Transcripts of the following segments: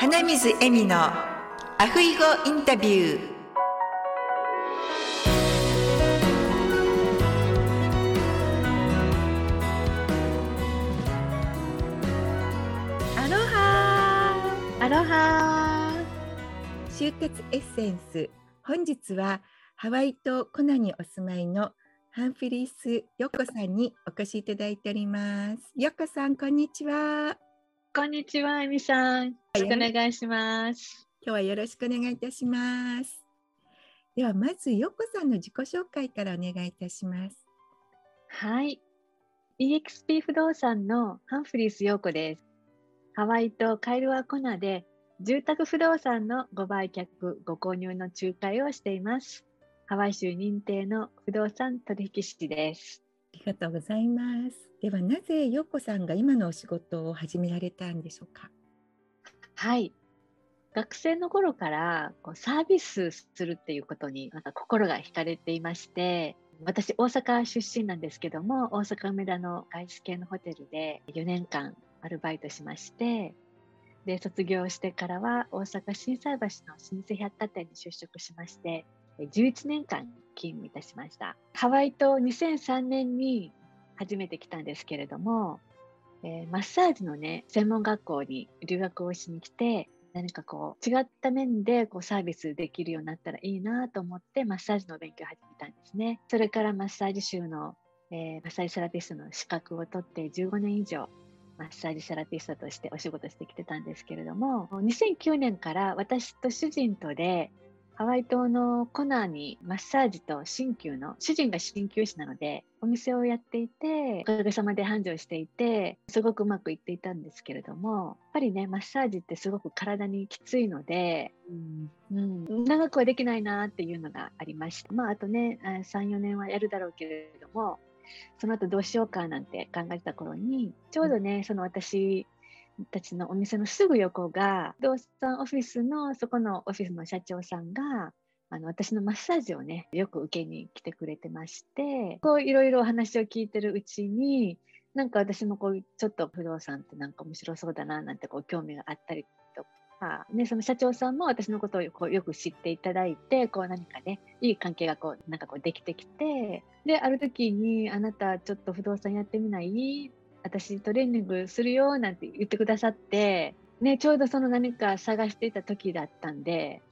花水恵美のアフイゴインタビュー。アロハアロハ就活エッセンス。本日はハワイ島コナにお住まいのハンフリースヨコさんにお越しいただいております。ヨコさんこんにちはこんにちは、エミさん。よろしくお願いします。今日はよろしくお願いいたしますではまずヨコさんの自己紹介からお願いいたしますはい。EXP 不動産のハンフリース陽子です。ハワイとカイルワコナで住宅不動産のご売却、ご購入の仲介をしています。ハワイ州認定の不動産取引士です。ありがとうございますではなぜヨコさんが今のお仕事を始められたんでしょうか？はい。学生の頃からこうサービスするっていうことになんか心が惹かれていまして、私大阪出身なんですけども、大阪梅田の外資系のホテルで4年間アルバイトしまして、で、卒業してからは大阪心斎橋の老舗百貨店に就職しまして、11年間勤務いたしました。ハワイと2003年に初めて来たんですけれども、えーマッサージのね、専門学校に留学をしに来て、何かこう、違った面でこうサービスできるようになったらいいなと思って、マッサージの勉強を始めたんですね。それからマッサージ州の、えーマッサージセラピストの資格を取って15年以上、マッサージセラピストとしてお仕事してきてたんですけれども、2009年から私と主人とで、ハワイ島のコナーにマッサージと鍼灸の、主人が鍼灸師なので、お店をやっていて、おかげさまで繁盛していて、すごくうまくいっていたんですけれども、やっぱりね、マッサージってすごく体にきついので、うん、長くはできないなっていうのがありました。まあ、あとね、あ3、4年はやるだろうけれども、その後どうしようかなんて考えてた頃に、ちょうどね、その私たちのお店のすぐ横が、不動産オフィスの、そこのオフィスの社長さんが、あの私のマッサージをね、よく受けに来てくれてまして、こういろいろお話を聞いてるうちに、なんか私もこうちょっと不動産ってなんか面白そうだななんてこう興味があったりとか、ね、その社長さんも私のことをこうよく知っていただいて、こう何かね、いい関係がこうなんかこうできてきて、で、ある時にあなたちょっと不動産やってみない？私トレーニングするよなんて言ってくださって、ね、ちょうどその何か探していた時だったんで、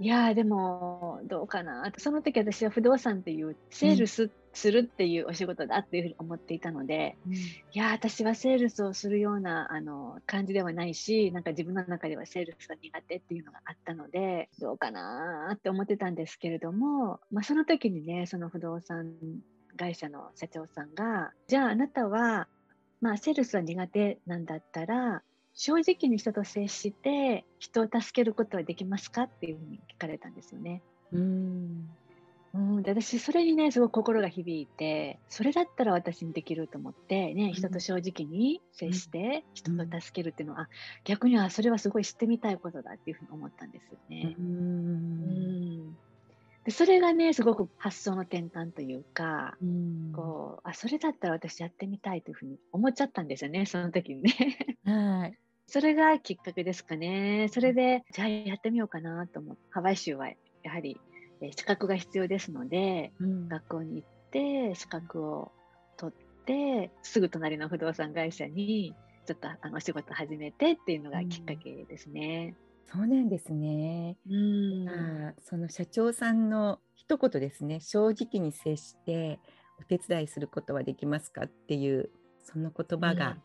いやーでもどうかな。その時私は不動産っていうセールスするっていうお仕事だっていうふうに思っていたので、いやー私はセールスをするようなあの感じではないしなんか自分の中ではセールスが苦手っていうのがあったのでどうかなーって思ってたんですけれども、まあ、その時にねその不動産会社の社長さんがじゃああなたは、まあ、セールスは苦手なんだったら正直に人と接して人を助けることはできますかっていうふうに聞かれたんですよね。うん。うん、で私それにねすごく心が響いてそれだったら私にできると思ってね人と正直に接して人と助けるっていうのは、あ逆にはそれはすごい知ってみたいことだっていうふうに思ったんですよね。うんでそれがねすごく発想の転換というか、こうあそれだったら私やってみたいというふうに思っちゃったんですよね その時にね。はいそれがきっかけですかね。それで、じゃあやってみようかなと思って、ハワイ州はやはりえー資格が必要ですので、うん学校に行って資格を取って、すぐ隣の不動産会社にちょっとあのお仕事始めてっていうのがきっかけですね。そうなんですね。うん。あーその社長さんの一言ですね正直に接してお手伝いすることはできますかっていうその言葉が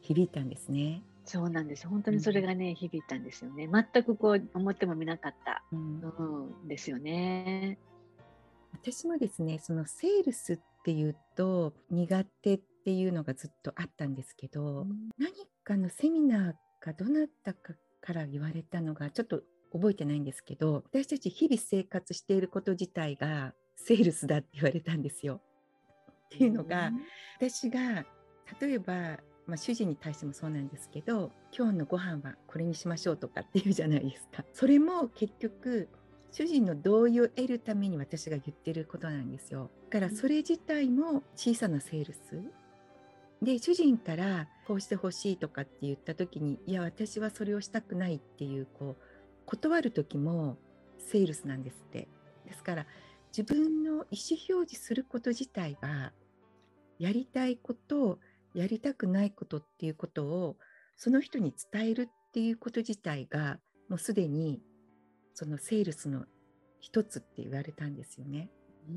響いたんですね。そうなんです。本当にそれがね、響いたんですよね。全くこう思ってもみなかった。うんうん、ですよね。私もですねそのセールスっていうと苦手っていうのがずっとあったんですけど、何かのセミナーかどなたかから言われたのがちょっと覚えてないんですけど私たち日々生活していること自体がセールスだって言われたんですよ。っていうのが、私が例えば、まあ、主人に対してもそうなんですけど今日のご飯はこれにしましょうとかっていうじゃないですか。それも結局主人の同意を得るために私が言ってることなんですよ。だからそれ自体も小さなセールスで主人からこうしてほしいとかって言った時にいや私はそれをしたくないっていうこう断る時もセールスなんですって。ですから自分の意思表示すること自体がやりたいことやりたくないことっていうことをその人に伝えるっていうこと自体がもうすでにそのセールスの一つって言われたんですよね。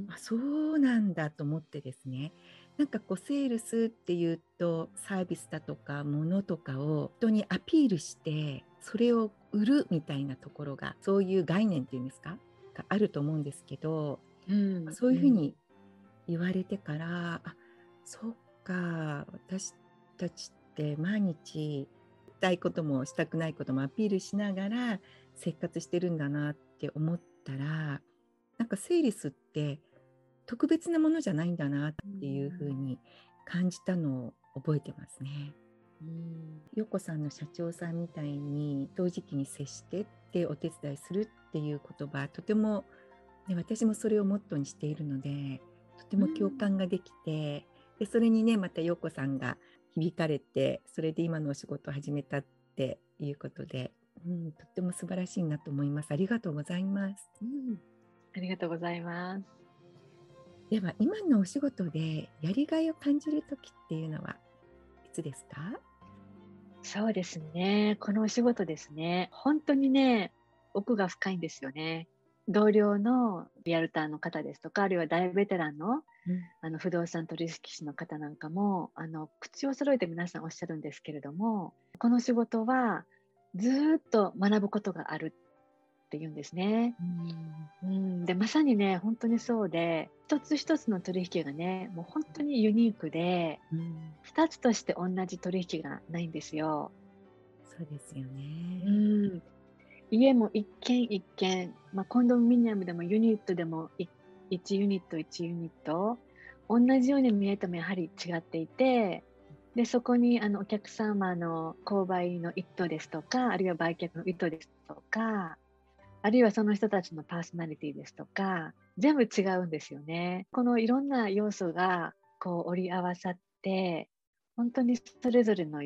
あそうなんだと思ってですねなんかこうセールスっていうとサービスだとか物とかを人にアピールしてそれを売るみたいなところがそういう概念っていうんですか？があると思うんですけど、うん、そういうふうに言われてから、うん、あそっか私たちって毎日したいこともしたくないこともアピールしながら生活してるんだなって思ったらなんかセールスって特別なものじゃないんだなっていうふうに感じたのを覚えてますね。うん、陽子さんの社長さんみたいに正直に接してってお手伝いするっていう言葉とても、ね、私もそれをモットーにしているのでとても共感ができて、でそれにねまた陽子さんが響かれてそれで今のお仕事を始めたっていうことで、うん、とっても素晴らしいなと思います。ありがとうございます。うん、ありがとうございます。では今のお仕事でやりがいを感じる時っていうのはいつですか？そうですね。このお仕事ですね。本当にね、奥が深いんですよね。同僚のリアルターの方ですとか、あるいは大ベテランのうん、あの不動産取引士の方なんかもあの口を揃えて皆さんおっしゃるんですけれどもこの仕事はずっと学ぶことがあるって言うんですね。うん、うん。でまさにね本当にそうで一つ一つの取引がねもう本当にユニークで、うん、2つとして同じ取引がないんですよ。そうですよね、うん、家も一軒一軒、まあ、コンドミニアムでもユニットでも1ユニット1ユニット同じように見えてもやはり違っていてでそこにあのお客様の購買の意図ですとかあるいは売却の意図ですとかあるいはその人たちのパーソナリティですとか全部違うんですよね。このいろんな要素がこう織り合わさって本当にそれぞれの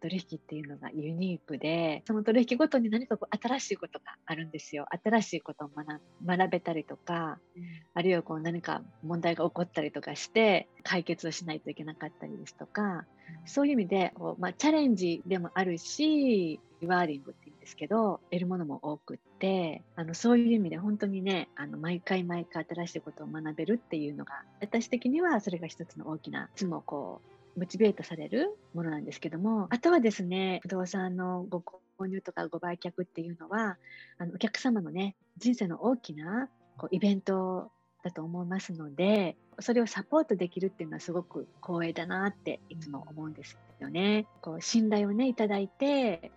取引っていうのがユニークでその取引ごとに何かこう新しいことがあるんですよ新しいことを学学べたりとか、うん、あるいはこう何か問題が起こったりとかして解決をしないといけなかったりですとか、うん、そういう意味でこう、まあ、チャレンジでもあるしリワーディングってですけど得るものも多くってあのそういう意味で本当にねあの毎回毎回新しいことを学べるっていうのが私的にはそれが一つの大きないつもこうモチベートされるものなんですけどもあとはですね不動産のご購入とかご売却っていうのはあのお客様のね人生の大きなこうイベントだと思いますのでそれをサポートできるっていうのはすごく光栄だなっていつも思うんですよね。こう信頼をねいただいて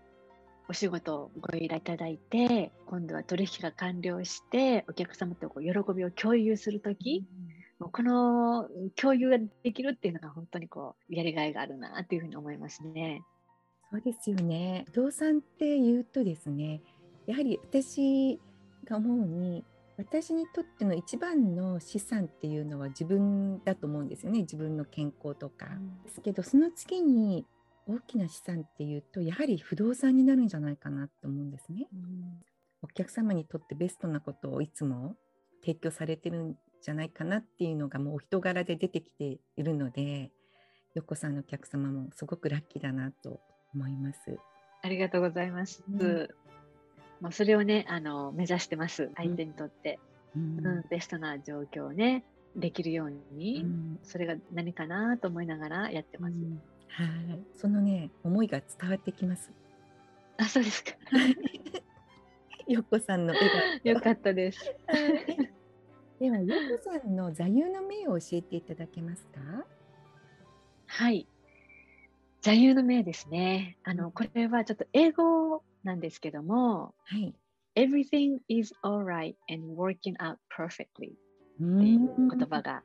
お仕事をご依頼いただいて今度は取引が完了してお客様とこう喜びを共有する時、うんもうこの共有ができるっていうのが本当にこうやりがいがあるなっていうふうに思いますね。そうですよね。不動産っていうとですね、やはり私が思うに、私にとっての一番の資産っていうのは自分だと思うんですよね。自分の健康とか。うん、ですけど、その次に大きな資産っていうと、やはり不動産になるんじゃないかなと思うんですね。うん、お客様にとってベストなことをいつも提供されてるんじゃないかなっていうのがもうお人柄で出てきているので、よこさんのお客様もすごくラッキーだなと思います。ありがとうございます。うん、まあ、それをね、あの目指してます。相手にとって、うん、うん、ベストな状況をね、できるように、うん、それが何かなと思いながらやってます。はい、そのね、思いが伝わってきます。あ、そうですか。よこさんの笑顔。よかったです。では、ゆこさんの座右の銘を教えていただけますか？はい。座右の銘ですね。あの、これはちょっと英語なんですけども、はい。Everything is alright and working out perfectly っていう言葉が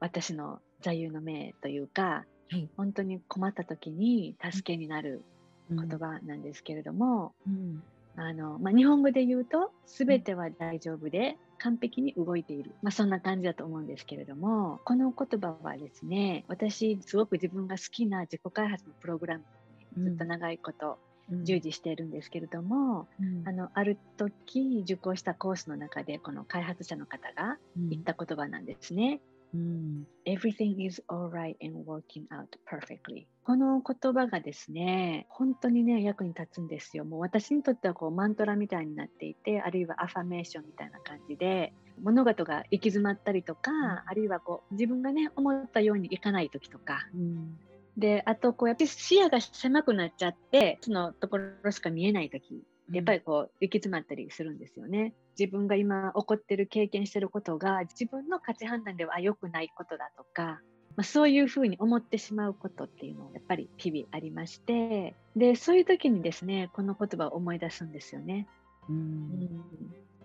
私の座右の銘というか、はい、本当に困った時に助けになる言葉なんですけれども、うん、あの、まあ、日本語で言うと、すべては大丈夫で、完璧に動いている。まあ、そんな感じだと思うんですけれども、この言葉はですね、私、すごく自分が好きな自己開発のプログラムにずっと長いこと従事しているんですけれども、うん、あのある時受講したコースの中でこの開発者の方が言った言葉なんですね。うん、Everything is alright and working out perfectly. この言葉がですね本当にね役に立つんですよ。もう私にとってはこうマントラみたいになっていてあるいはアファメーションみたいな感じで物事が行き詰まったりとか、うん、あるいはこう自分がね思ったようにいかない時とか、うん、で、あと、こう、やっぱり視野が狭くなっちゃって、そのところしか見えないとき、やっぱりこう、行き詰まったりするんですよね。自分が今起こってる、経験してることが、自分の価値判断では良くないことだとか、まあ、そういうふうに思ってしまうことっていうのもやっぱり日々ありまして、で、そういう時にですね、この言葉を思い出すんですよね。うん、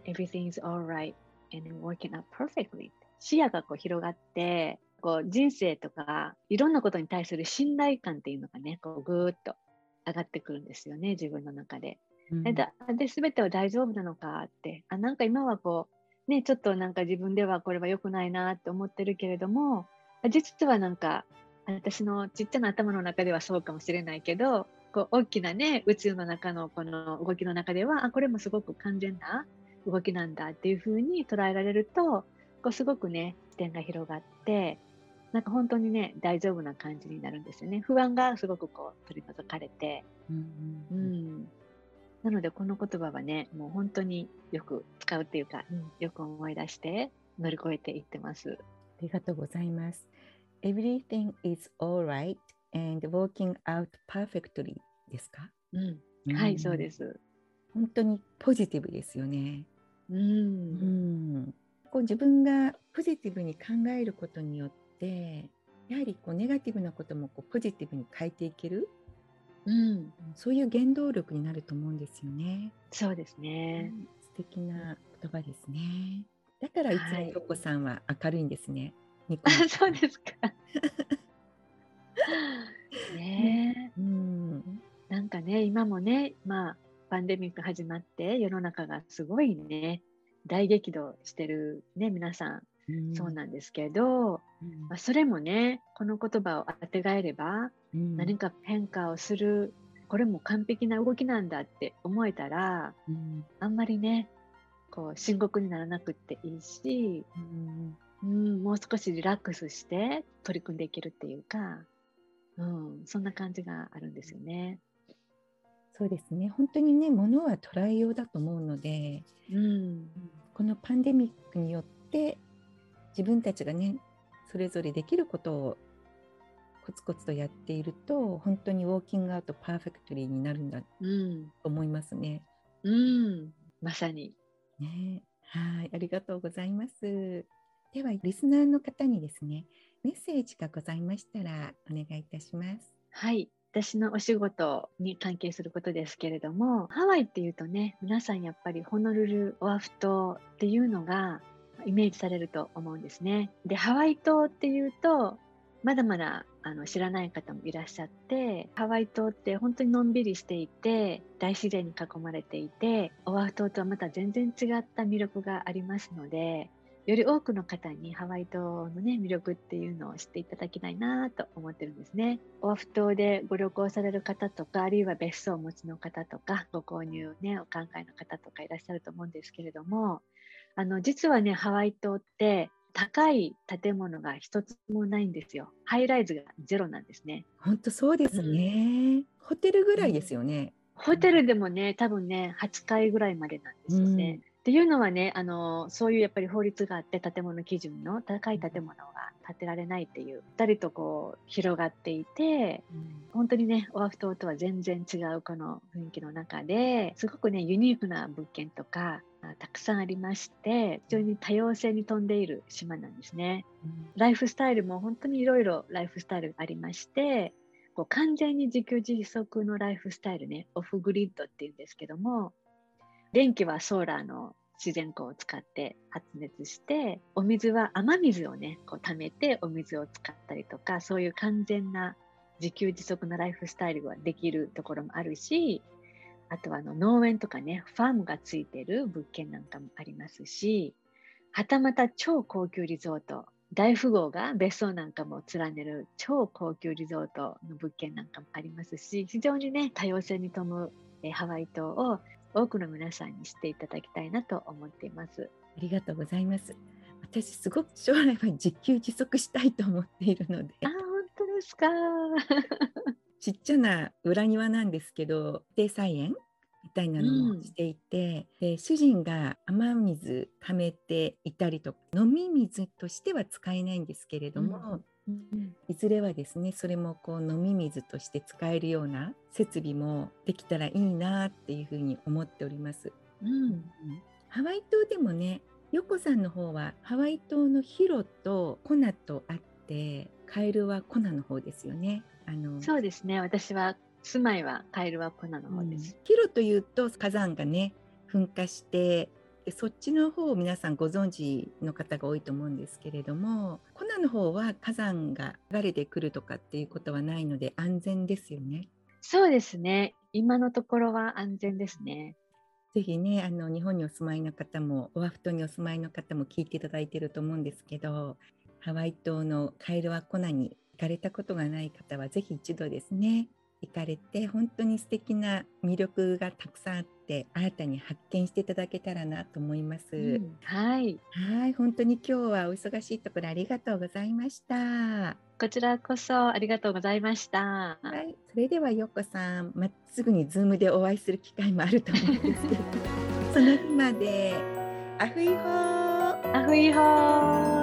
Everything's alright and working out perfectly. 視野がこう広がって、こう人生とかいろんなことに対する信頼感っていうのがねこうぐーっと上がってくるんですよね自分の中で。うん、で全ては大丈夫なのかって。あなんか今はこうねちょっとなんか自分ではこれは良くないなって思ってるけれども実はなんか私のちっちゃな頭の中ではそうかもしれないけどこう大きなね宇宙の中のこの動きの中ではあこれもすごく完全な動きなんだっていうふうに捉えられるとこうすごくね視点が広がってなんか本当にね大丈夫な感じになるんですよね。不安がすごくこう取り除かれて、うん、うん、なのでこの言葉はねもう本当によく使うっていうか、うん、よく思い出して乗り越えていってます。ありがとうございます。Everything is alright and working out perfectly ですか、うん、うん、はいそうです。本当にポジティブですよね。うん、うん。こう自分がポジティブに考えることによってってやはりこうネガティブなこともこうポジティブに変えていける、うん、そういう原動力になると思うんですよね。そうですね、うん、素敵な言葉ですね。だからいつも京子さんは明るいんですね。はい、そうですか。ね。うん、なんかね今もねまあパンデミック始まって世の中がすごいね大激怒してるね皆さんそうなんですけど、まあ、それもねこの言葉をあてがえれば、何か変化をする。これも完璧な動きなんだって思えたら、あんまりねこう深刻にならなくっていいし、うん、もう少しリラックスして取り組んでいけるっていうか、うん、そんな感じがあるんですよね。そうですね。本当にねものは捉えようだと思うので、うん、このパンデミックによって自分たちがねそれぞれできることをコツコツとやっていると本当にウォーキングアウトパーフェクトリーになるんだと思いますね。うん、うん、まさに。ね、はいありがとうございます。ではリスナーの方にですねメッセージがございましたらお願いいたします。はい私のお仕事に関係することですけれどもハワイっていうとね皆さんやっぱりホノルルオアフ島っていうのがイメージされると思うんですね。でハワイ島っていうとまだまだあの知らない方もいらっしゃってハワイ島って本当にのんびりしていて大自然に囲まれていてオアフ島とはまた全然違った魅力がありますのでより多くの方にハワイ島のね魅力っていうのを知っていただきたいなと思ってるんですね。オアフ島でご旅行される方とかあるいは別荘をお持ちの方とかご購入ねお考えの方とかいらっしゃると思うんですけれどもあの実はねハワイ島って高い建物が一つもないんですよ。ハイライズがゼロなんですね。本当そうですね、うん、ホテルぐらいですよね。ホテルでもね、多分ね、8階ぐらいまでなんですよね。うん、っていうのはね、あのそういうやっぱり法律があって建物基準の高い建物が建てられないっていう二人とこう広がっていて、うん、本当にねオアフ島とは全然違うこの雰囲気の中ですごくねユニークな物件とかたくさんありまして非常に多様性に富んでいる島なんですね。うん、ライフスタイルも本当にいろいろライフスタイルがありましてこう完全に自給自足のライフスタイルねオフグリッドっていうんですけども電気はソーラーの自然光を使って発熱してお水は雨水をねこう溜めてお水を使ったりとかそういう完全な自給自足のライフスタイルができるところもあるしあとはあの農園とかね、ファームがついてる物件なんかもありますし、はたまた超高級リゾート、大富豪が別荘なんかも連ねる超高級リゾートの物件なんかもありますし、非常にね、多様性に富むハワイ島を多くの皆さんに知っていただきたいなと思っています。ありがとうございます。私すごく将来は自給自足したいと思っているので。あ、本当ですか。ちっちゃな裏庭なんですけど、低菜園みたいなのもしていて、うん、で主人が雨水溜めていたりとか飲み水としては使えないんですけれども、うん、いずれはですねそれもこう飲み水として使えるような設備もできたらいいなっていうふうに思っております。うん、ハワイ島でもねヨコさんの方はハワイ島のヒロとコナとあってカエルはコナの方ですよね。あのそうですね私は住まいはカエルはコナの方です。うん、ヒロというと火山がね噴火してでそっちの方を皆さんご存知の方が多いと思うんですけれどもコナの方は火山が流れてくるとかっていうことはないので安全ですよね。そうですね今のところは安全ですね。ぜひねあの日本にお住まいの方もオアフ島にお住まいの方も聞いていただいていると思うんですけどハワイ島のカエルワコナに行かれたことがない方はぜひ一度ですね行かれて本当に素敵な魅力がたくさんあって新たに発見していただけたらなと思います、うん、はい。はい本当に今日はお忙しいところありがとうございました。こちらこそありがとうございました。はいそれではよこさんまっすぐにズームでお会いする機会もあると思うんですけどその日までアフイホー。アフイホー